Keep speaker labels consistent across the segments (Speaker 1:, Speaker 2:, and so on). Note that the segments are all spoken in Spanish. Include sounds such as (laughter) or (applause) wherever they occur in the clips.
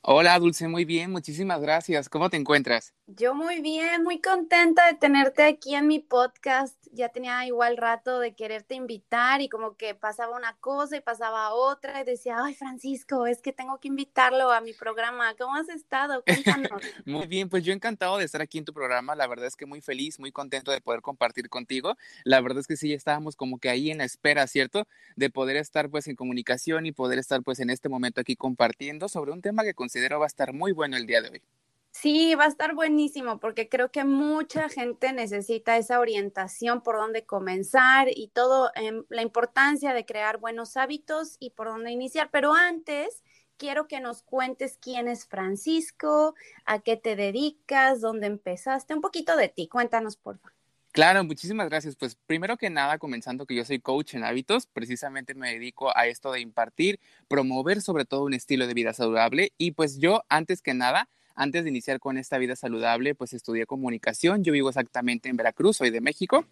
Speaker 1: Hola, Dulce, muy bien, muchísimas gracias. ¿Cómo te encuentras?
Speaker 2: Yo muy bien, muy contenta de tenerte aquí en mi podcast. Ya tenía igual rato de quererte invitar y como que pasaba una cosa y pasaba otra y decía, ay Francisco, es que tengo que invitarlo a mi programa. ¿Cómo has estado? Cuéntanos. (laughs)
Speaker 1: muy bien, pues yo encantado de estar aquí en tu programa. La verdad es que muy feliz, muy contento de poder compartir contigo. La verdad es que sí, estábamos como que ahí en la espera, ¿cierto? De poder estar pues en comunicación y poder estar pues en este momento aquí compartiendo sobre un tema que considero va a estar muy bueno el día de hoy.
Speaker 2: Sí, va a estar buenísimo porque creo que mucha gente necesita esa orientación por dónde comenzar y todo, em, la importancia de crear buenos hábitos y por dónde iniciar. Pero antes, quiero que nos cuentes quién es Francisco, a qué te dedicas, dónde empezaste, un poquito de ti. Cuéntanos, por favor.
Speaker 1: Claro, muchísimas gracias. Pues primero que nada, comenzando que yo soy coach en hábitos, precisamente me dedico a esto de impartir, promover sobre todo un estilo de vida saludable y pues yo antes que nada antes de iniciar con esta vida saludable, pues estudié comunicación. Yo vivo exactamente en Veracruz, soy de México.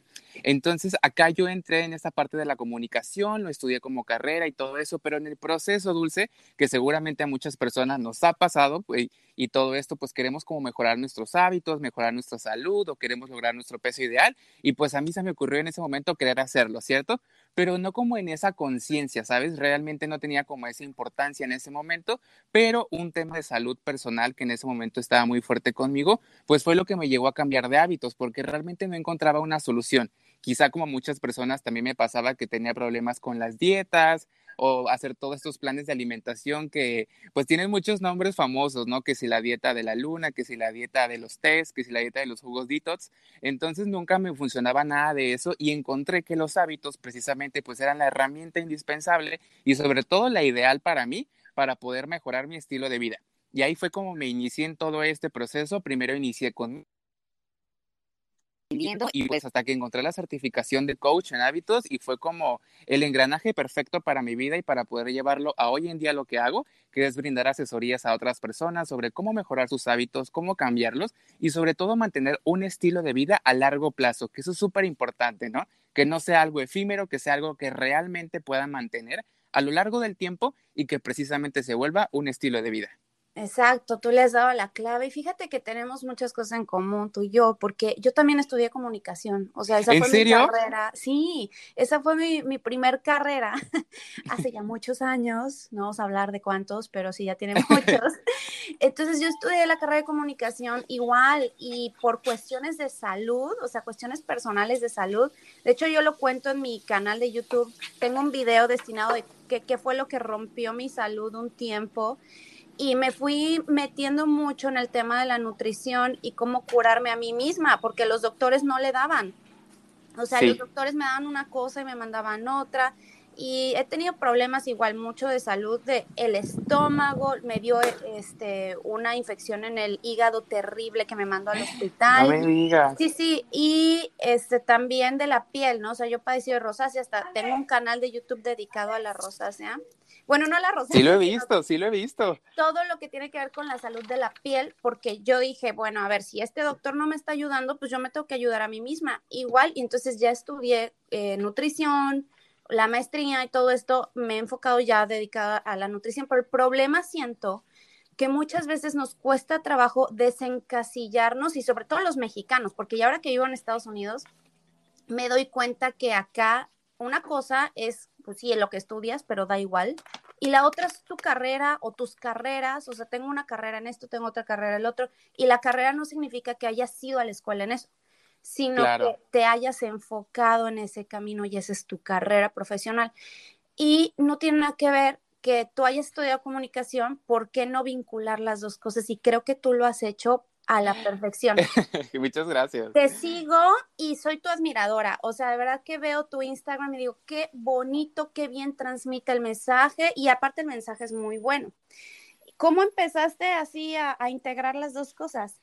Speaker 1: Entonces, acá yo entré en esta parte de la comunicación, lo estudié como carrera y todo eso, pero en el proceso dulce, que seguramente a muchas personas nos ha pasado, pues, y todo esto, pues queremos como mejorar nuestros hábitos, mejorar nuestra salud o queremos lograr nuestro peso ideal. Y pues a mí se me ocurrió en ese momento querer hacerlo, ¿cierto? Pero no como en esa conciencia, ¿sabes? Realmente no tenía como esa importancia en ese momento, pero un tema de salud personal que en ese momento estaba muy fuerte conmigo, pues fue lo que me llevó a cambiar de hábitos, porque realmente no encontraba una solución. Quizá como muchas personas también me pasaba que tenía problemas con las dietas, o hacer todos estos planes de alimentación que pues tienen muchos nombres famosos, ¿no? Que si la dieta de la luna, que si la dieta de los tés, que si la dieta de los jugos detox. Entonces nunca me funcionaba nada de eso y encontré que los hábitos precisamente pues eran la herramienta indispensable y sobre todo la ideal para mí para poder mejorar mi estilo de vida. Y ahí fue como me inicié en todo este proceso. Primero inicié con y pues hasta que encontré la certificación de coach en hábitos y fue como el engranaje perfecto para mi vida y para poder llevarlo a hoy en día lo que hago, que es brindar asesorías a otras personas sobre cómo mejorar sus hábitos, cómo cambiarlos y sobre todo mantener un estilo de vida a largo plazo, que eso es súper importante, ¿no? Que no sea algo efímero, que sea algo que realmente pueda mantener a lo largo del tiempo y que precisamente se vuelva un estilo de vida.
Speaker 2: Exacto, tú le has dado la clave y fíjate que tenemos muchas cosas en común, tú y yo, porque yo también estudié comunicación, o sea, esa fue mi carrera, sí, esa fue mi, mi primer carrera (laughs) hace ya muchos años, no vamos a hablar de cuántos, pero sí, ya tiene (laughs) muchos. Entonces yo estudié la carrera de comunicación igual y por cuestiones de salud, o sea, cuestiones personales de salud, de hecho yo lo cuento en mi canal de YouTube, tengo un video destinado de qué, qué fue lo que rompió mi salud un tiempo y me fui metiendo mucho en el tema de la nutrición y cómo curarme a mí misma, porque los doctores no le daban. O sea, los doctores me daban una cosa y me mandaban otra. Y he tenido problemas igual mucho de salud de el estómago, me dio este una infección en el hígado terrible que me mandó al hospital.
Speaker 1: No me digas.
Speaker 2: Sí, sí, y este también de la piel, ¿no? O sea, yo padecí de rosácea, hasta tengo un canal de YouTube dedicado a la rosácea. Bueno, no la rosácea.
Speaker 1: Sí lo he visto, sí lo he visto.
Speaker 2: Todo lo que tiene que ver con la salud de la piel, porque yo dije, bueno, a ver, si este doctor no me está ayudando, pues yo me tengo que ayudar a mí misma. Igual, y entonces ya estudié eh, nutrición, la maestría y todo esto, me he enfocado ya dedicada a la nutrición, pero el problema siento que muchas veces nos cuesta trabajo desencasillarnos y sobre todo los mexicanos, porque ya ahora que vivo en Estados Unidos, me doy cuenta que acá una cosa es, pues sí, lo que estudias, pero da igual. Y la otra es tu carrera o tus carreras, o sea, tengo una carrera en esto, tengo otra carrera en el otro, y la carrera no significa que hayas ido a la escuela en eso, sino que te hayas enfocado en ese camino y esa es tu carrera profesional. Y no tiene nada que ver que tú hayas estudiado comunicación, ¿por qué no vincular las dos cosas? Y creo que tú lo has hecho a la perfección. (laughs)
Speaker 1: Muchas gracias.
Speaker 2: Te sigo y soy tu admiradora. O sea, de verdad que veo tu Instagram y digo, qué bonito, qué bien transmite el mensaje y aparte el mensaje es muy bueno. ¿Cómo empezaste así a, integrar las dos cosas?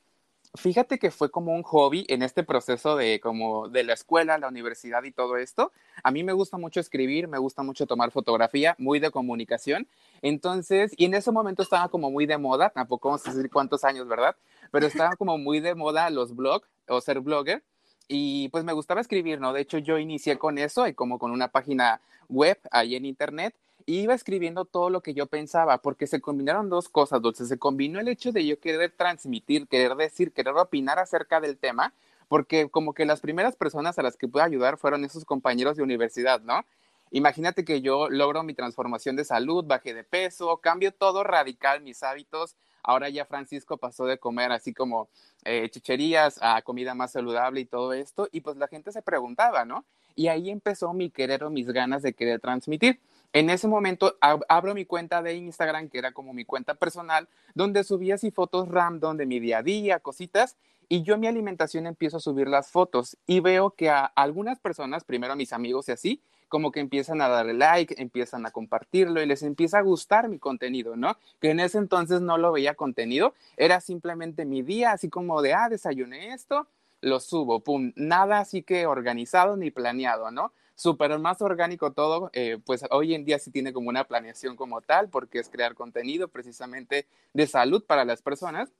Speaker 1: Fíjate que fue como un hobby en este proceso de como de la escuela, la universidad y todo esto. A mí me gusta mucho escribir, me gusta mucho tomar fotografía, muy de comunicación. Entonces, y en ese momento estaba como muy de moda, tampoco vamos a decir cuántos años, ¿verdad? Pero estaba como muy de moda los blogs o ser blogger. Y pues me gustaba escribir, ¿no? De hecho, yo inicié con eso y como con una página web ahí en internet iba escribiendo todo lo que yo pensaba, porque se combinaron dos cosas, Dulce. Se combinó el hecho de yo querer transmitir, querer decir, querer opinar acerca del tema, porque como que las primeras personas a las que pude ayudar fueron esos compañeros de universidad, ¿no? Imagínate que yo logro mi transformación de salud, bajé de peso, cambio todo radical, mis hábitos. Ahora ya Francisco pasó de comer así como eh, chicherías a comida más saludable y todo esto, y pues la gente se preguntaba, ¿no? Y ahí empezó mi querer o mis ganas de querer transmitir. En ese momento abro mi cuenta de Instagram, que era como mi cuenta personal, donde subía así fotos random de mi día a día, cositas, y yo en mi alimentación empiezo a subir las fotos y veo que a algunas personas, primero a mis amigos y así, como que empiezan a darle like, empiezan a compartirlo y les empieza a gustar mi contenido, ¿no? Que en ese entonces no lo veía contenido, era simplemente mi día, así como de, ah, desayuné esto, lo subo, pum, nada así que organizado ni planeado, ¿no? súper más orgánico todo, eh, pues hoy en día sí tiene como una planeación como tal, porque es crear contenido precisamente de salud para las personas.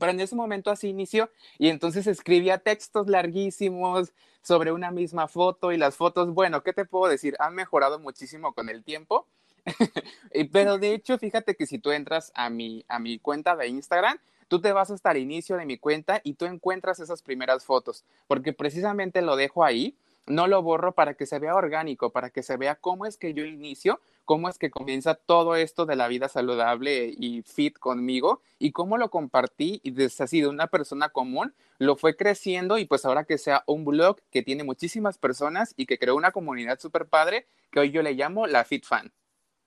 Speaker 1: Pero en ese momento así inició y entonces escribía textos larguísimos sobre una misma foto y las fotos, bueno, ¿qué te puedo decir? Han mejorado muchísimo con el tiempo. (laughs) Pero de hecho, fíjate que si tú entras a mi, a mi cuenta de Instagram, tú te vas hasta el inicio de mi cuenta y tú encuentras esas primeras fotos, porque precisamente lo dejo ahí no lo borro para que se vea orgánico, para que se vea cómo es que yo inicio, cómo es que comienza todo esto de la vida saludable y fit conmigo y cómo lo compartí y desde así de una persona común lo fue creciendo y pues ahora que sea un blog que tiene muchísimas personas y que creó una comunidad súper padre que hoy yo le llamo la Fit Fan.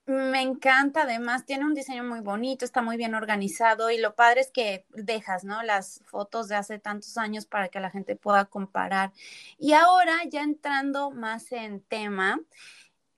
Speaker 2: Me encanta, además tiene un diseño muy bonito, está muy bien organizado y lo padre es que dejas, ¿no? Las fotos de hace tantos años para que la gente pueda comparar. Y ahora, ya entrando más en tema,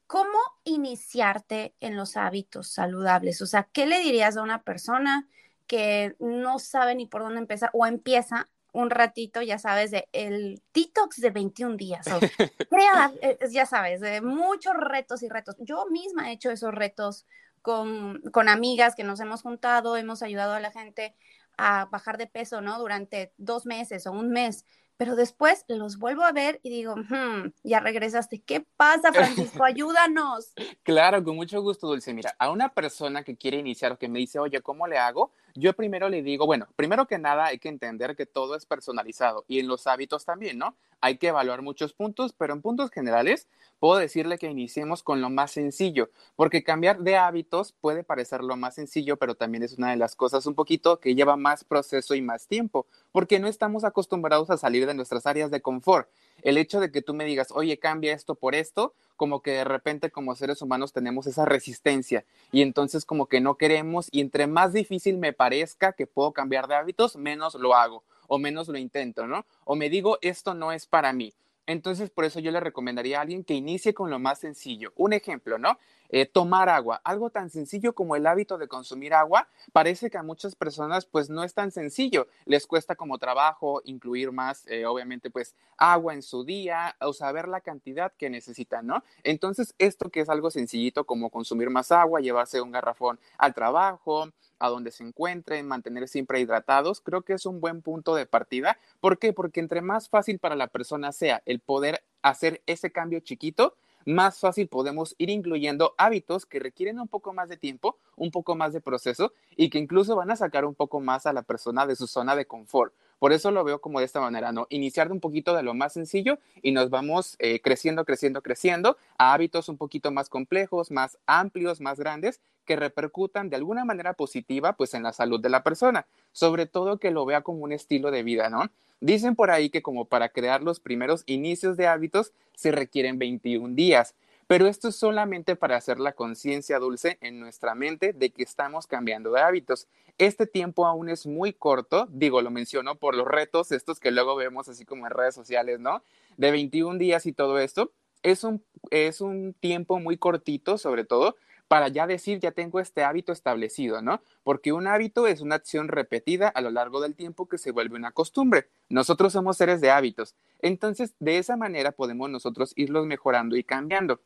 Speaker 2: ¿cómo iniciarte en los hábitos saludables? O sea, ¿qué le dirías a una persona que no sabe ni por dónde empezar o empieza un ratito, ya sabes, de el detox de 21 días. O (laughs) crea, eh, ya sabes, de muchos retos y retos. Yo misma he hecho esos retos con, con amigas que nos hemos juntado, hemos ayudado a la gente a bajar de peso, ¿no? Durante dos meses o un mes pero después los vuelvo a ver y digo, hmm, ya regresaste. ¿Qué pasa, Francisco? (laughs) Ayúdanos.
Speaker 1: Claro, con mucho gusto, Dulce. Mira, a una persona que quiere iniciar o que me dice, oye, ¿cómo le hago? Yo primero le digo, bueno, primero que nada hay que entender que todo es personalizado y en los hábitos también, ¿no? Hay que evaluar muchos puntos, pero en puntos generales puedo decirle que iniciemos con lo más sencillo, porque cambiar de hábitos puede parecer lo más sencillo, pero también es una de las cosas un poquito que lleva más proceso y más tiempo, porque no estamos acostumbrados a salir de nuestras áreas de confort. El hecho de que tú me digas, oye, cambia esto por esto, como que de repente como seres humanos tenemos esa resistencia y entonces como que no queremos y entre más difícil me parezca que puedo cambiar de hábitos, menos lo hago o menos lo intento, ¿no? O me digo, esto no es para mí. Entonces, por eso yo le recomendaría a alguien que inicie con lo más sencillo. Un ejemplo, ¿no? Eh, tomar agua. Algo tan sencillo como el hábito de consumir agua, parece que a muchas personas pues no es tan sencillo. Les cuesta como trabajo incluir más, eh, obviamente, pues agua en su día o saber la cantidad que necesitan, ¿no? Entonces, esto que es algo sencillito como consumir más agua, llevarse un garrafón al trabajo, a donde se encuentren, mantener siempre hidratados, creo que es un buen punto de partida. ¿Por qué? Porque entre más fácil para la persona sea el poder hacer ese cambio chiquito, más fácil podemos ir incluyendo hábitos que requieren un poco más de tiempo, un poco más de proceso y que incluso van a sacar un poco más a la persona de su zona de confort. Por eso lo veo como de esta manera, ¿no? Iniciar de un poquito de lo más sencillo y nos vamos eh, creciendo, creciendo, creciendo a hábitos un poquito más complejos, más amplios, más grandes, que repercutan de alguna manera positiva, pues, en la salud de la persona. Sobre todo que lo vea como un estilo de vida, ¿no? Dicen por ahí que como para crear los primeros inicios de hábitos se requieren 21 días. Pero esto es solamente para hacer la conciencia dulce en nuestra mente de que estamos cambiando de hábitos. Este tiempo aún es muy corto, digo, lo menciono por los retos, estos que luego vemos así como en redes sociales, ¿no? De 21 días y todo esto. Es un, es un tiempo muy cortito, sobre todo, para ya decir, ya tengo este hábito establecido, ¿no? Porque un hábito es una acción repetida a lo largo del tiempo que se vuelve una costumbre. Nosotros somos seres de hábitos. Entonces, de esa manera podemos nosotros irlos mejorando y cambiando.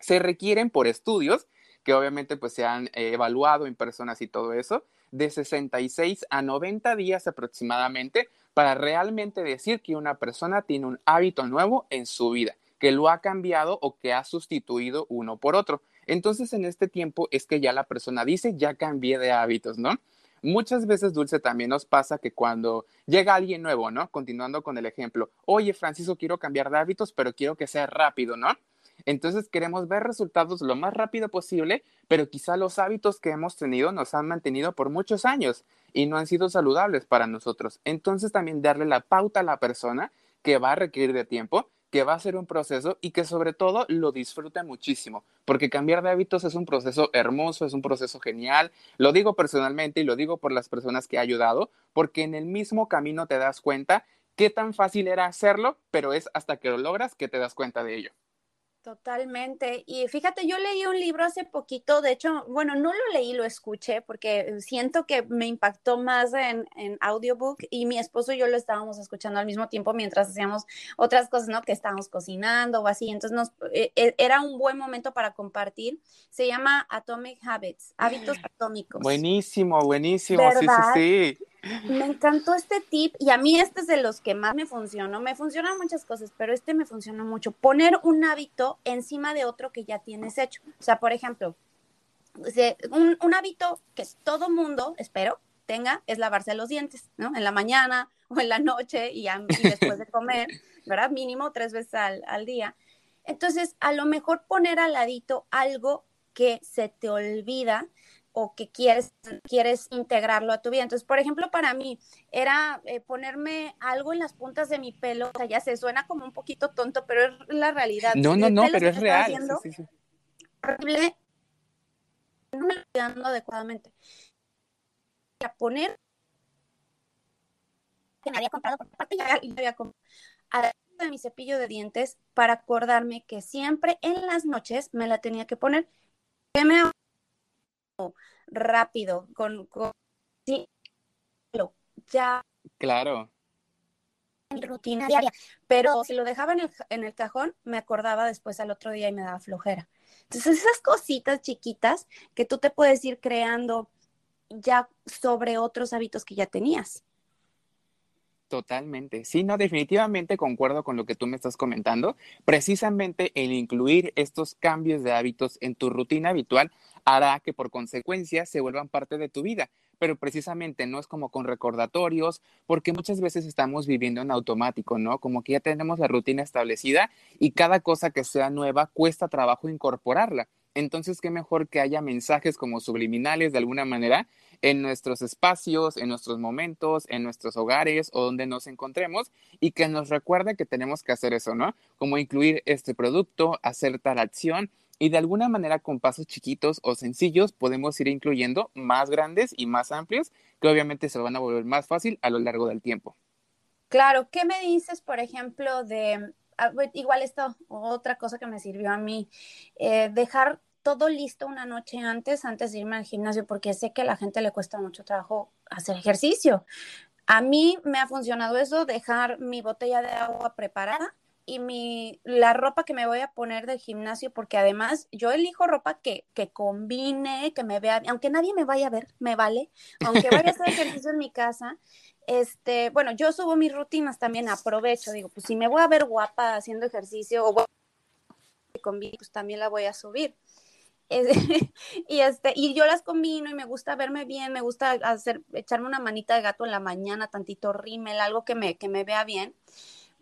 Speaker 1: Se requieren por estudios que obviamente pues se han eh, evaluado en personas y todo eso, de 66 a 90 días aproximadamente para realmente decir que una persona tiene un hábito nuevo en su vida, que lo ha cambiado o que ha sustituido uno por otro. Entonces, en este tiempo es que ya la persona dice, ya cambié de hábitos, ¿no? Muchas veces, Dulce, también nos pasa que cuando llega alguien nuevo, ¿no? Continuando con el ejemplo, oye, Francisco, quiero cambiar de hábitos, pero quiero que sea rápido, ¿no? Entonces queremos ver resultados lo más rápido posible, pero quizá los hábitos que hemos tenido nos han mantenido por muchos años y no han sido saludables para nosotros. Entonces también darle la pauta a la persona que va a requerir de tiempo que va a ser un proceso y que sobre todo lo disfrute muchísimo, porque cambiar de hábitos es un proceso hermoso, es un proceso genial. Lo digo personalmente y lo digo por las personas que he ayudado, porque en el mismo camino te das cuenta qué tan fácil era hacerlo, pero es hasta que lo logras que te das cuenta de ello.
Speaker 2: Totalmente. Y fíjate, yo leí un libro hace poquito, de hecho, bueno, no lo leí, lo escuché porque siento que me impactó más en, en audiobook y mi esposo y yo lo estábamos escuchando al mismo tiempo mientras hacíamos otras cosas, ¿no? Que estábamos cocinando o así. Entonces nos, eh, eh, era un buen momento para compartir. Se llama Atomic Habits, hábitos (gasps) atómicos.
Speaker 1: Buenísimo, buenísimo. Sí, sí, sí.
Speaker 2: Me encantó este tip y a mí este es de los que más me funcionó. Me funcionan muchas cosas, pero este me funcionó mucho. Poner un hábito encima de otro que ya tienes hecho. O sea, por ejemplo, un, hábito que todo mundo, espero, tenga es lavarse los dientes, ¿no? En la mañana (laughs) o en la noche y, después de comer, ¿verdad? Mínimo tres veces al, al día. Entonces, a lo mejor poner al ladito algo que se te olvida o que quieres, quieres integrarlo a tu vida. Entonces, por ejemplo, para mí era eh, ponerme algo en las puntas de mi pelo, o sea, ya se suena como un poquito tonto, pero es la realidad.
Speaker 1: No, no, no, pero es real. Sí, sí,
Speaker 2: Horrible, no me lo estoy dando adecuadamente. A poner que me había comprado, por parte ya había comprado, de mi cepillo de dientes para acordarme que siempre en las noches me la tenía que poner. ¿Qué me rápido, con, sí, ya.
Speaker 1: Claro.
Speaker 2: En rutina diaria, pero si lo dejaba en el, en el cajón, me acordaba después al otro día y me daba flojera. Entonces, esas cositas chiquitas que tú te puedes ir creando ya sobre otros hábitos que ya tenías.
Speaker 1: Totalmente. Sí, no, definitivamente concuerdo con lo que tú me estás comentando. Precisamente el incluir estos cambios de hábitos en tu rutina habitual hará que por consecuencia se vuelvan parte de tu vida. Pero precisamente no es como con recordatorios, porque muchas veces estamos viviendo en automático, ¿no? Como que ya tenemos la rutina establecida y cada cosa que sea nueva cuesta trabajo incorporarla. Entonces, qué mejor que haya mensajes como subliminales de alguna manera en nuestros espacios, en nuestros momentos, en nuestros hogares o donde nos encontremos y que nos recuerde que tenemos que hacer eso, ¿no? Como incluir este producto, hacer tal acción y de alguna manera con pasos chiquitos o sencillos podemos ir incluyendo más grandes y más amplios que obviamente se van a volver más fácil a lo largo del tiempo.
Speaker 2: Claro, ¿qué me dices, por ejemplo, de, ah, igual esto, otra cosa que me sirvió a mí, eh, dejar todo listo una noche antes, antes de irme al gimnasio, porque sé que a la gente le cuesta mucho trabajo hacer ejercicio. A mí me ha funcionado eso, dejar mi botella de agua preparada y mi, la ropa que me voy a poner del gimnasio, porque además yo elijo ropa que, que combine, que me vea, aunque nadie me vaya a ver, me vale, aunque vaya a hacer ejercicio en mi casa, este, bueno, yo subo mis rutinas también, aprovecho, digo, pues si me voy a ver guapa haciendo ejercicio o combine, pues también la voy a subir. (laughs) y este, y yo las combino y me gusta verme bien, me gusta hacer, echarme una manita de gato en la mañana, tantito rímel, algo que me, que me vea bien,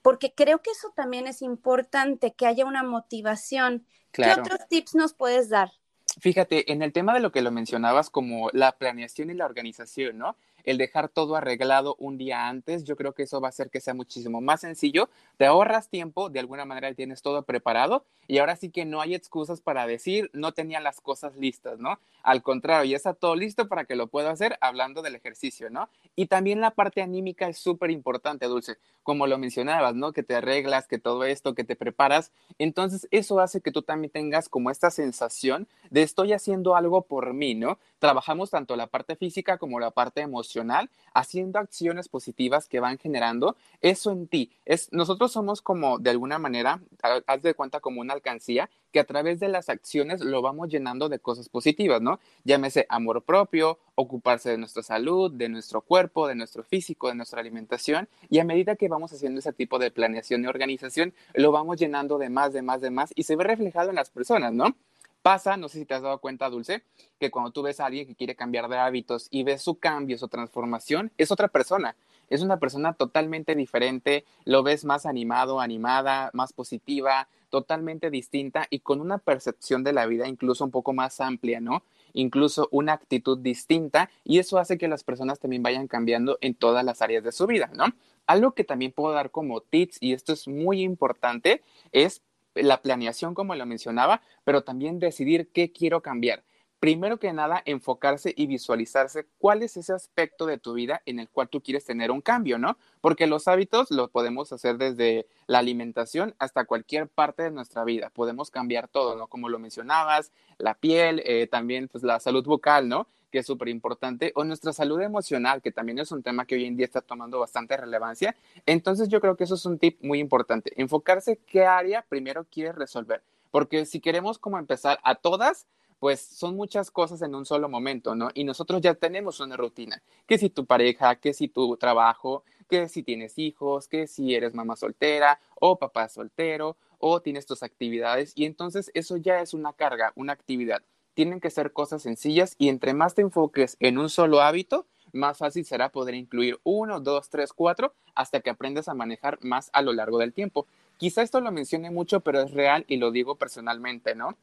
Speaker 2: porque creo que eso también es importante, que haya una motivación. ¿Qué otros tips nos puedes dar?
Speaker 1: Fíjate, en el tema de lo que lo mencionabas como la planeación y la organización, ¿no? El dejar todo arreglado un día antes, yo creo que eso va a hacer que sea muchísimo más sencillo, te ahorras tiempo, de alguna manera tienes todo preparado y ahora sí que no hay excusas para decir no tenía las cosas listas, ¿no? Al contrario, ya está todo listo para que lo pueda hacer hablando del ejercicio, ¿no? Y también la parte anímica es súper importante, Dulce, como lo mencionabas, ¿no? Que te arreglas, que todo esto, que te preparas. Entonces, eso hace que tú también tengas como esta sensación de estoy haciendo algo por mí, ¿no? Trabajamos tanto la parte física como la parte emocional, haciendo acciones positivas que van generando eso en ti. Es, nosotros somos como, de alguna manera, haz de cuenta como una alcancía que a través de las acciones lo vamos llenando de cosas positivas, ¿no? Llámese amor propio, ocuparse de nuestra salud, de nuestro cuerpo, de nuestro físico, de nuestra alimentación. Y a medida que vamos haciendo ese tipo de planeación y organización, lo vamos llenando de más, de más, de más y se ve reflejado en las personas, ¿no? Pasa, no sé si te has dado cuenta, Dulce, que cuando tú ves a alguien que quiere cambiar de hábitos y ves su cambio, su transformación, es otra persona. Es una persona totalmente diferente, lo ves más animado, animada, más positiva, totalmente distinta y con una percepción de la vida incluso un poco más amplia, ¿no? Incluso una actitud distinta y eso hace que las personas también vayan cambiando en todas las áreas de su vida, ¿no? Algo que también puedo dar como tips, y esto es muy importante, es la planeación, como lo mencionaba, pero también decidir qué quiero cambiar. Primero que nada, enfocarse y visualizarse cuál es ese aspecto de tu vida en el cual tú quieres tener un cambio, ¿no? Porque los hábitos los podemos hacer desde la alimentación hasta cualquier parte de nuestra vida. Podemos cambiar todo, ¿no? Como lo mencionabas, la piel, eh, también pues la salud bucal, ¿no? Que es súper importante, o nuestra salud emocional, que también es un tema que hoy en día está tomando bastante relevancia. Entonces yo creo que eso es un tip muy importante, enfocarse qué área primero quieres resolver, porque si queremos como empezar a todas, pues son muchas cosas en un solo momento, ¿no? Y nosotros ya tenemos una rutina, que si tu pareja, que si tu trabajo, que si tienes hijos, que si eres mamá soltera o papá soltero o tienes tus actividades y entonces eso ya es una carga, una actividad tienen que ser cosas sencillas y entre más te enfoques en un solo hábito, más fácil será poder incluir uno, dos, tres, cuatro, hasta que aprendas a manejar más a lo largo del tiempo. Quizá esto lo mencione mucho, pero es real y lo digo personalmente, ¿no?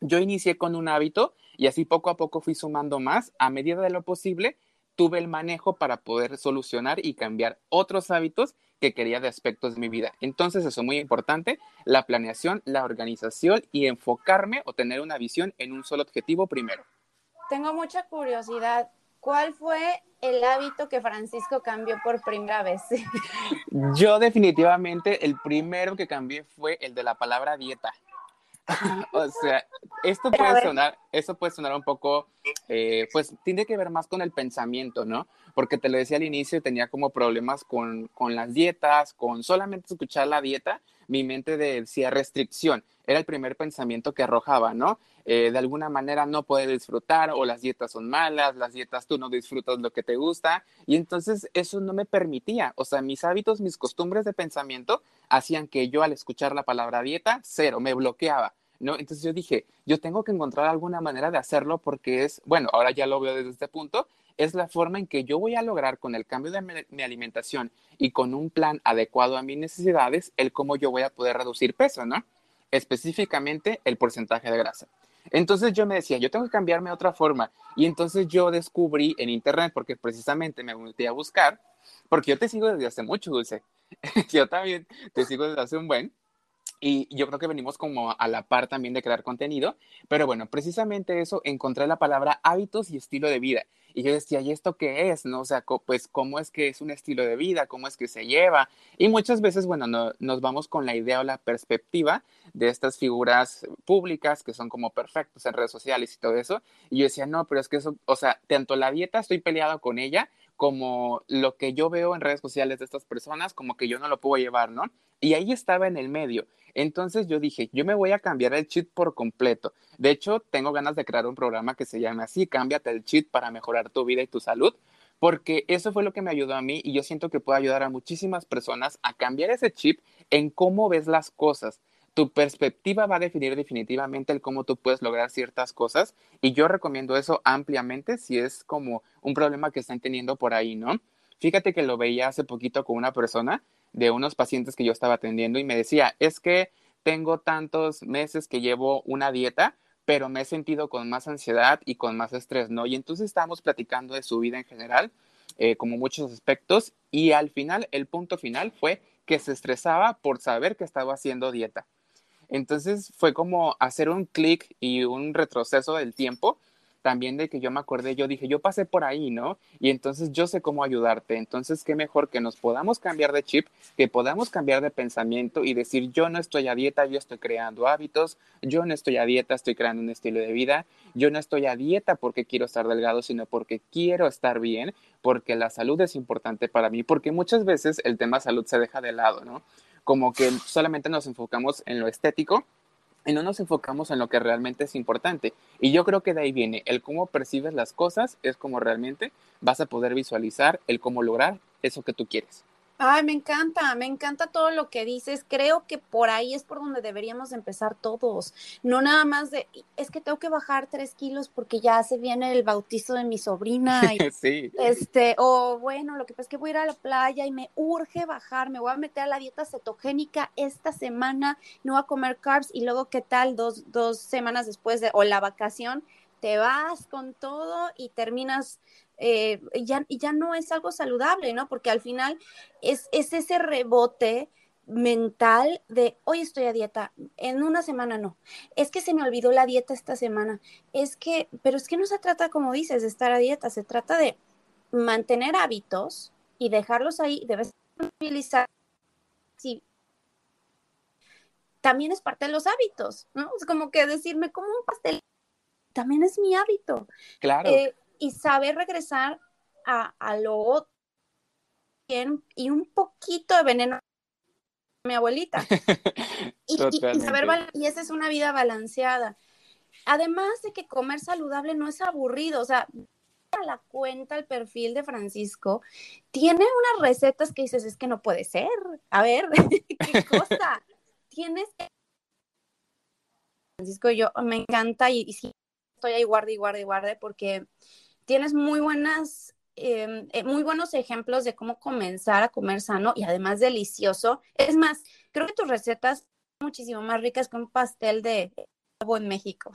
Speaker 1: Yo inicié con un hábito y así poco a poco fui sumando más a medida de lo posible tuve el manejo para poder solucionar y cambiar otros hábitos que quería de aspectos de mi vida. Entonces, eso es muy importante, la planeación, la organización y enfocarme o tener una visión en un solo objetivo primero.
Speaker 2: Tengo mucha curiosidad. ¿Cuál fue el hábito que Francisco cambió por primera vez? (laughs)
Speaker 1: Yo definitivamente el primero que cambié fue el de la palabra dieta. (laughs) o sea, esto puede sonar, eso puede sonar un poco, eh, pues tiene que ver más con el pensamiento, ¿no? Porque te lo decía al inicio, tenía como problemas con, con las dietas, con solamente escuchar la dieta, mi mente decía restricción, era el primer pensamiento que arrojaba, ¿no? Eh, de alguna manera no puede disfrutar o las dietas son malas, las dietas tú no disfrutas lo que te gusta y entonces eso no me permitía, o sea, mis hábitos, mis costumbres de pensamiento hacían que yo al escuchar la palabra dieta, cero, me bloqueaba. ¿no? Entonces yo dije, yo tengo que encontrar alguna manera de hacerlo porque es, bueno, ahora ya lo veo desde este punto, es la forma en que yo voy a lograr con el cambio de mi, alimentación y con un plan adecuado a mis necesidades, el cómo yo voy a poder reducir peso, ¿no? Específicamente el porcentaje de grasa. Entonces yo me decía, yo tengo que cambiarme de otra forma. Y entonces yo descubrí en internet, porque precisamente me metí a buscar, porque yo te sigo desde hace mucho, Dulce. (laughs) yo también te sigo desde hace un buen. Y yo creo que venimos como a la par también de crear contenido, pero bueno, precisamente eso, encontré la palabra hábitos y estilo de vida. Y yo decía, ¿y esto qué es? ¿No? O sea, pues, ¿cómo es que es un estilo de vida? ¿Cómo es que se lleva? Y muchas veces, bueno, no, nos vamos con la idea o la perspectiva de estas figuras públicas que son como perfectos en redes sociales y todo eso. Y yo decía, no, pero es que eso, o sea, tanto la dieta estoy peleado con ella, como lo que yo veo en redes sociales de estas personas, como que yo no lo puedo llevar, ¿no? Y ahí estaba en el medio. Entonces yo dije, yo me voy a cambiar el cheat por completo. De hecho, tengo ganas de crear un programa que se llame así, cámbiate el cheat para mejorar tu vida y tu salud, porque eso fue lo que me ayudó a mí y yo siento que puede ayudar a muchísimas personas a cambiar ese chip en cómo ves las cosas. Tu perspectiva va a definir definitivamente el cómo tú puedes lograr ciertas cosas y yo recomiendo eso ampliamente si es como un problema que están teniendo por ahí, ¿no? Fíjate que lo veía hace poquito con una persona de unos pacientes que yo estaba atendiendo y me decía, es que tengo tantos meses que llevo una dieta, pero me he sentido con más ansiedad y con más estrés, ¿no? Y entonces estábamos platicando de su vida en general eh, como muchos aspectos, y al final, el punto final fue que se estresaba por saber que estaba haciendo dieta. Entonces fue como hacer un clic y un retroceso del tiempo también de que yo me acordé, yo dije, yo pasé por ahí, ¿no? Y entonces yo sé cómo ayudarte. Entonces, qué mejor que nos podamos cambiar de chip, que podamos cambiar de pensamiento y decir, yo no estoy a dieta, yo estoy creando hábitos, yo no estoy a dieta, estoy creando un estilo de vida, yo no estoy a dieta porque quiero estar delgado, sino porque quiero estar bien, porque la salud es importante para mí, porque muchas veces el tema salud se deja de lado, ¿no? Como que solamente nos enfocamos en lo estético y no nos enfocamos en lo que realmente es importante. Y yo creo que de ahí viene, el cómo percibes las cosas es como realmente vas a poder visualizar el cómo lograr eso que tú quieres.
Speaker 2: Ay, me encanta, me encanta todo lo que dices. Creo que por ahí es por donde deberíamos empezar todos. No nada más de, es que tengo que bajar tres kilos porque ya se viene el bautizo de mi sobrina. (laughs) sí. Este, o bueno, lo que pasa es que voy a ir a la playa y me urge bajar, me voy a meter a la dieta cetogénica esta semana, no voy a comer carbs y luego, ¿qué tal? Dos, dos semanas después de, o la vacación, te vas con todo y terminas eh, ya, ya no es algo saludable, ¿no? Porque al final es, es ese rebote mental de hoy estoy a dieta, en una semana no, es que se me olvidó la dieta esta semana, es que, pero es que no se trata, como dices, de estar a dieta, se trata de mantener hábitos y dejarlos ahí, debes utilizar, sí, también es parte de los hábitos, ¿no? Es como que decirme como un pastel, también es mi hábito.
Speaker 1: Claro.
Speaker 2: Eh, y saber regresar a, a lo otro y un poquito de veneno mi abuelita. (laughs) y, saber, y esa es una vida balanceada. Además de que comer saludable no es aburrido, o sea, a la cuenta el perfil de Francisco, tiene unas recetas que dices, es que no puede ser. A ver, (laughs) ¿qué cosa? (laughs) Tienes Francisco, yo me encanta y, y sí, estoy ahí guarde y guarde y guarde porque tienes muy buenas, em, eh, muy buenos ejemplos de cómo comenzar a comer sano y además delicioso. Es más, creo que tus recetas son muchísimo más ricas que un pastel de en México.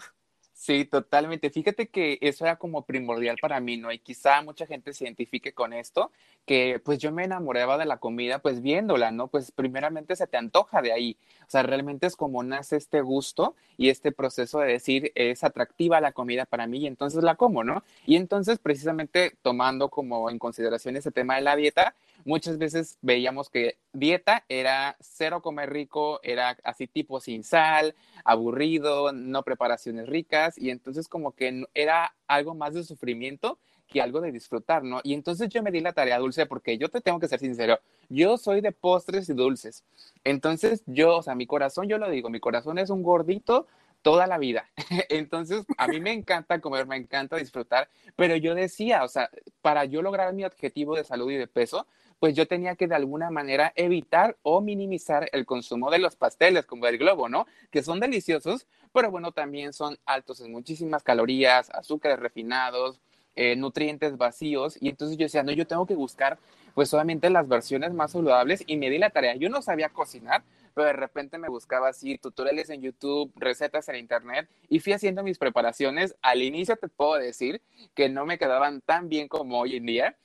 Speaker 1: Sí, totalmente. Fíjate que eso era como primordial para mí, ¿no? Y quizá mucha gente se identifique con esto, que pues yo me enamoraba de la comida pues viéndola, ¿no? Pues primeramente se te antoja de ahí. O sea, realmente es como nace este gusto y este proceso de decir es atractiva la comida para mí y entonces la como, ¿no? Y entonces precisamente tomando como en consideración ese tema de la dieta, muchas veces veíamos que dieta era cero comer rico, era así tipo sin sal, aburrido, no preparaciones ricas y entonces como que era algo más de sufrimiento que algo de disfrutar, ¿no? Y entonces yo me di la tarea dulce porque yo te tengo que ser sincero, yo soy de postres y dulces. Entonces yo, o sea, mi corazón, yo lo digo, mi corazón es un gordito toda la vida. (laughs) Entonces, a mí me encanta comer, me encanta disfrutar, pero yo decía, o sea, para yo lograr mi objetivo de salud y de peso, pues yo tenía que de alguna manera evitar o minimizar el consumo de los pasteles como el globo, ¿no? Que son deliciosos, pero bueno, también son altos en muchísimas calorías, azúcares refinados, eh, nutrientes vacíos. Y entonces yo decía, no, yo tengo que buscar pues solamente las versiones más saludables y me di la tarea. Yo no sabía cocinar, pero de repente me buscaba así tutoriales en YouTube, recetas en Internet y fui haciendo mis preparaciones. Al inicio te puedo decir que no me quedaban tan bien como hoy en día,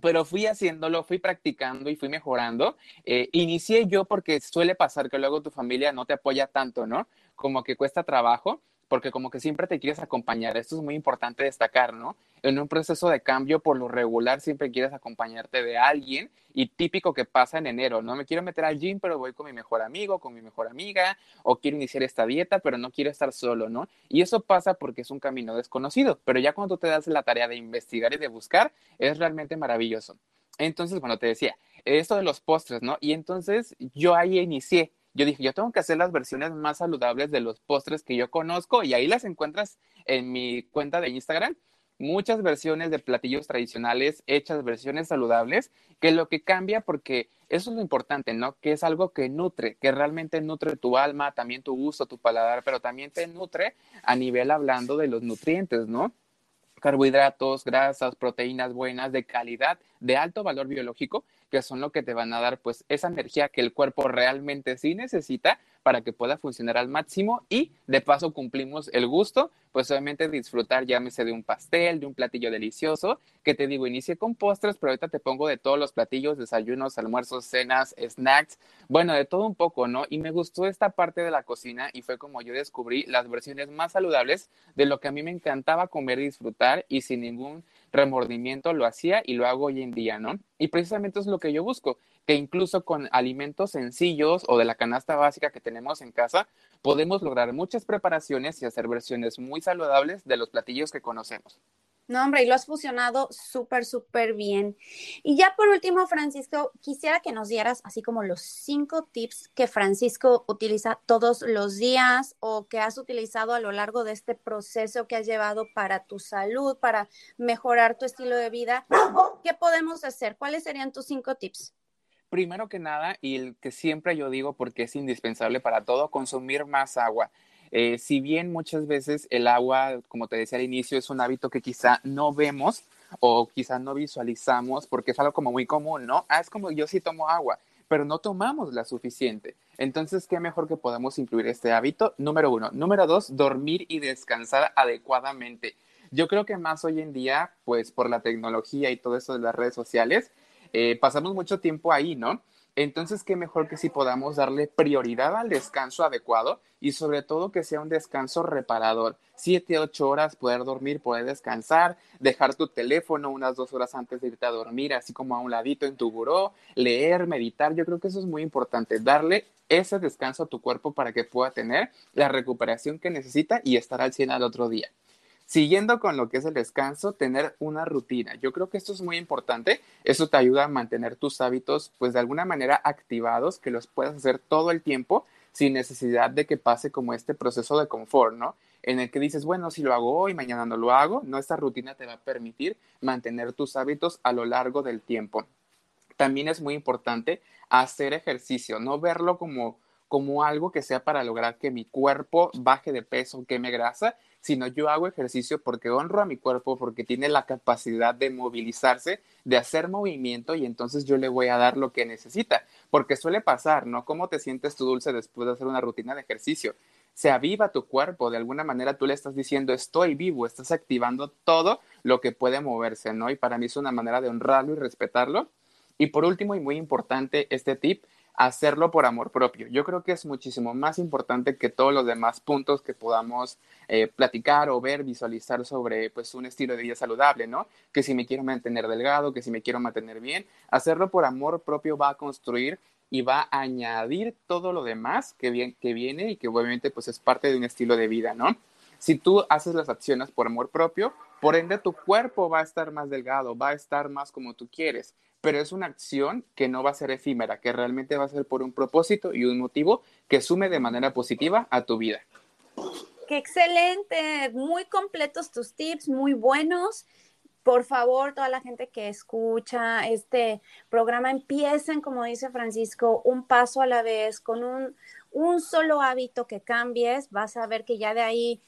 Speaker 1: pero fui haciéndolo, fui practicando y fui mejorando. Eh, inicié yo porque suele pasar que luego tu familia no te apoya tanto, ¿no? Como que cuesta trabajo porque como que siempre te quieres acompañar. Esto es muy importante destacar, ¿no? En un proceso de cambio, por lo regular, siempre quieres acompañarte de alguien y típico que pasa en enero, ¿no? Me quiero meter al gym, pero voy con mi mejor amigo, con mi mejor amiga, o quiero iniciar esta dieta, pero no quiero estar solo, ¿no? Y eso pasa porque es un camino desconocido, pero ya cuando te das la tarea de investigar y de buscar, es realmente maravilloso. Entonces, bueno, te decía, esto de los postres, ¿no? Y entonces yo ahí inicié yo dije, yo tengo que hacer las versiones más saludables de los postres que yo conozco y ahí las encuentras en mi cuenta de Instagram. Muchas versiones de platillos tradicionales hechas versiones saludables, que lo que cambia porque eso es lo importante, ¿no? Que es algo que nutre, que realmente nutre tu alma, también tu gusto, tu paladar, pero también te nutre a nivel hablando de los nutrientes, ¿no? carbohidratos, grasas, proteínas buenas, de calidad, de alto valor biológico, que son lo que te van a dar pues esa energía que el cuerpo realmente sí necesita para que pueda funcionar al máximo y de paso cumplimos el gusto, pues obviamente disfrutar, llámese de un pastel, de un platillo delicioso, que te digo, inicie con postres, pero ahorita te pongo de todos los platillos, desayunos, almuerzos, cenas, snacks, bueno, de todo un poco, ¿no? Y me gustó esta parte de la cocina y fue como yo descubrí las versiones más saludables de lo que a mí me encantaba comer y disfrutar y sin ningún remordimiento lo hacía y lo hago hoy en día, ¿no? Y precisamente es lo que yo busco, que incluso con alimentos sencillos o de la canasta básica que tenemos en casa, podemos lograr muchas preparaciones y hacer versiones muy saludables de los platillos que conocemos.
Speaker 2: No, hombre, y lo has fusionado súper, súper bien. Y ya por último, Francisco, quisiera que nos dieras así como los cinco tips que Francisco utiliza todos los días o que has utilizado a lo largo de este proceso que has llevado para tu salud, para mejorar tu estilo de vida. ¿Qué podemos hacer? ¿Cuáles serían tus cinco tips?
Speaker 1: Primero que nada, y el que siempre yo digo porque es indispensable para todo, consumir más agua. Eh, si bien muchas veces el agua, como te decía al inicio, es un hábito que quizá no vemos o quizá no visualizamos porque es algo como muy común, ¿no? Ah, es como yo sí tomo agua, pero no tomamos la suficiente. Entonces, ¿qué mejor que podemos incluir este hábito? Número uno. Número dos, dormir y descansar adecuadamente. Yo creo que más hoy en día, pues por la tecnología y todo eso de las redes sociales, eh, pasamos mucho tiempo ahí, ¿no? Entonces, qué mejor que si podamos darle prioridad al descanso adecuado y sobre todo que sea un descanso reparador. Siete, ocho horas, poder dormir, poder descansar, dejar tu teléfono unas dos horas antes de irte a dormir, así como a un ladito en tu buró, leer, meditar. Yo creo que eso es muy importante, darle ese descanso a tu cuerpo para que pueda tener la recuperación que necesita y estar al 100 al otro día. Siguiendo con lo que es el descanso, tener una rutina. Yo creo que esto es muy importante. Eso te ayuda a mantener tus hábitos, pues de alguna manera activados, que los puedas hacer todo el tiempo sin necesidad de que pase como este proceso de confort, ¿no? En el que dices, bueno, si lo hago hoy, mañana no lo hago, no, esta rutina te va a permitir mantener tus hábitos a lo largo del tiempo. También es muy importante hacer ejercicio, no verlo como, como algo que sea para lograr que mi cuerpo baje de peso, queme grasa, sino yo hago ejercicio porque honro a mi cuerpo, porque tiene la capacidad de movilizarse, de hacer movimiento y entonces yo le voy a dar lo que necesita, porque suele pasar, ¿no? ¿Cómo te sientes tú dulce después de hacer una rutina de ejercicio? Se aviva tu cuerpo, de alguna manera tú le estás diciendo estoy vivo, estás activando todo lo que puede moverse, ¿no? Y para mí es una manera de honrarlo y respetarlo. Y por último y muy importante, este tip hacerlo por amor propio. Yo creo que es muchísimo más importante que todos los demás puntos que podamos eh, platicar o ver, visualizar sobre pues un estilo de vida saludable, ¿no? Que si me quiero mantener delgado, que si me quiero mantener bien, hacerlo por amor propio va a construir y va a añadir todo lo demás que, que viene y que obviamente pues es parte de un estilo de vida, ¿no? Si tú haces las acciones por amor propio, por ende tu cuerpo va a estar más delgado, va a estar más como tú quieres pero es una acción que no va a ser efímera, que realmente va a ser por un propósito y un motivo que sume de manera positiva a tu vida.
Speaker 2: Qué excelente, muy completos tus tips, muy buenos. Por favor, toda la gente que escucha este programa, empiecen, como dice Francisco, un paso a la vez, con un, un solo hábito que cambies, vas a ver que ya de ahí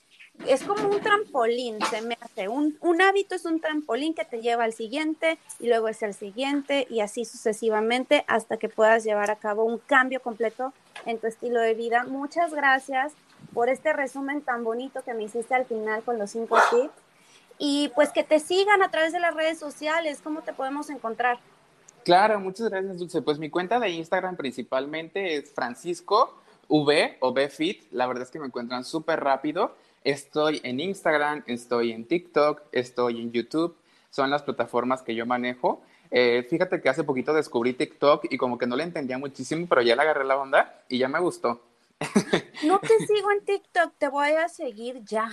Speaker 2: es como un trampolín, se me hace. Un, un, hábito es un trampolín que te lleva al siguiente y luego es el siguiente y así sucesivamente hasta que puedas llevar a cabo un cambio completo en tu estilo de vida. Muchas gracias por este resumen tan bonito que me hiciste al final con los cinco tips. Y pues que te sigan a través de las redes sociales. ¿Cómo te podemos encontrar?
Speaker 1: Claro, muchas gracias, Dulce. Pues mi cuenta de Instagram principalmente es Francisco V o Fit. La verdad es que me encuentran súper rápido. Estoy en Instagram, estoy en TikTok, estoy en YouTube. Son las plataformas que yo manejo. Eh, fíjate que hace poquito descubrí TikTok y como que no le entendía muchísimo, pero ya le agarré la onda y ya me gustó.
Speaker 2: No te (laughs) sigo en TikTok, te voy a seguir ya.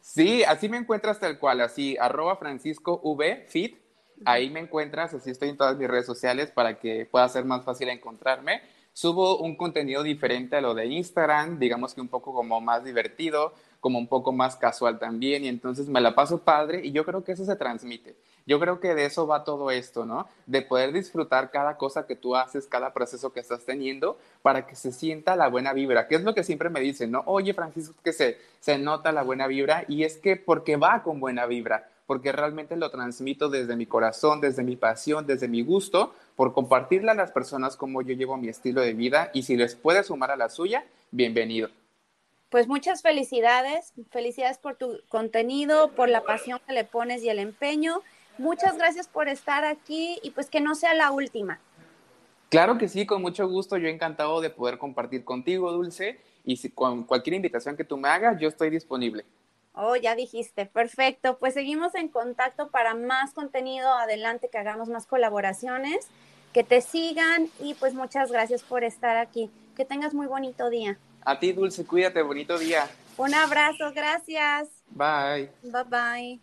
Speaker 1: Sí, así me encuentras tal cual, así, arroba Francisco V, fit. Ahí me encuentras, así estoy en todas mis redes sociales para que pueda ser más fácil encontrarme. Subo un contenido diferente a lo de Instagram, digamos que un poco como más divertido, como un poco más casual también y entonces me la paso padre y yo creo que eso se transmite. Yo creo que de eso va todo esto, ¿no? De poder disfrutar cada cosa que tú haces, cada proceso que estás teniendo para que se sienta la buena vibra, que es lo que siempre me dicen, ¿no? Oye, Francisco, que se, se nota la buena vibra y es que porque va con buena vibra, porque realmente lo transmito desde mi corazón, desde mi pasión, desde mi gusto, por compartirle a las personas cómo yo llevo mi estilo de vida y si les puede sumar a la suya, bienvenido.
Speaker 2: Pues muchas felicidades, felicidades por tu contenido, por la pasión que le pones y el empeño. Muchas gracias por estar aquí y pues que no sea la última.
Speaker 1: Claro que sí, con mucho gusto. Yo encantado de poder compartir contigo, Dulce. Y si, con cualquier invitación que tú me hagas, yo estoy disponible.
Speaker 2: Oh, ya dijiste, perfecto. Pues seguimos en contacto para más contenido adelante, que hagamos más colaboraciones, que te sigan y pues muchas gracias por estar aquí. Que tengas muy bonito día.
Speaker 1: A ti, Dulce, cuídate, bonito día.
Speaker 2: Un abrazo, gracias.
Speaker 1: Bye.
Speaker 2: Bye bye.